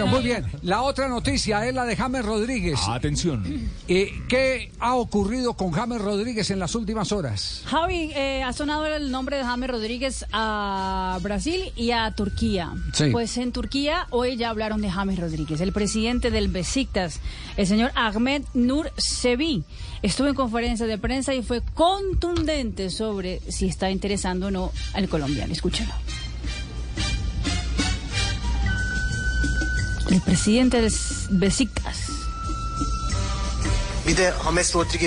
Bueno, muy bien. La otra noticia es la de James Rodríguez. Atención. Eh, ¿Qué ha ocurrido con James Rodríguez en las últimas horas? Javi, eh, ha sonado el nombre de James Rodríguez a Brasil y a Turquía. Sí. Pues en Turquía hoy ya hablaron de James Rodríguez. El presidente del Besiktas, el señor Ahmed Nur Sevi, estuvo en conferencia de prensa y fue contundente sobre si está interesando o no al colombiano. Escúchalo. El presidente Besiktas. De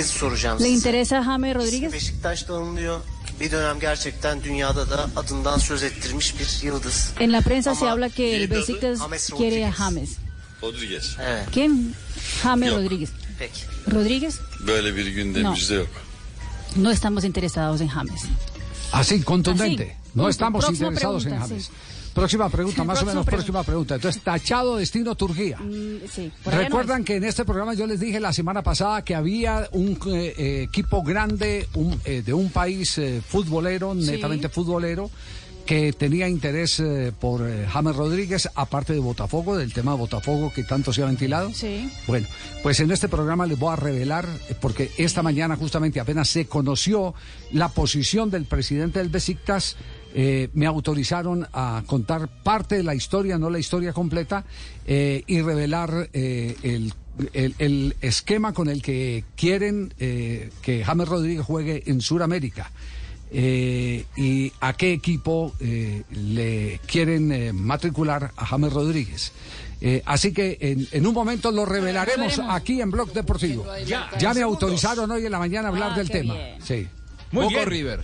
soracağım ¿Le interesa James Rodríguez? Beşiktaş'ta anılıyor. Bir dönem gerçekten dünyada da adından söz ettirmiş bir yıldız. En la prensa se habla que el Besiktas James quiere a Rodríguez. James. Rodriguez. Evet, ¿Quién? James Yok. Rodríguez. peki. Rodríguez, Böyle bir gündemimizde yok. no estamos interesados en James. Así, contundente. Así, no estamos interesados en pregunta, James. sí. Próxima pregunta, más o menos pregunta. próxima pregunta. Entonces, tachado destino Turquía. Mm, sí, no Recuerdan que en este programa yo les dije la semana pasada que había un eh, eh, equipo grande un, eh, de un país eh, futbolero, netamente futbolero, que tenía interés eh, por eh, James Rodríguez, aparte de Botafogo, del tema de Botafogo que tanto se ha ventilado. Sí. Bueno, pues en este programa les voy a revelar, porque esta mañana justamente apenas se conoció la posición del presidente del Besiktas, eh, me autorizaron a contar parte de la historia, no la historia completa, eh, y revelar eh, el, el- el esquema con el que quieren eh, que James Rodríguez juegue en Sudamérica. Eh, y a qué equipo eh, le quieren eh, matricular a James Rodríguez. Eh, así que en, en un momento lo revelaremos aquí en Blog Deportivo. Ya, Ya me segundos. autorizaron hoy en la mañana a hablar Ah, del tema. bien. Sí. Muy Boca bien. River.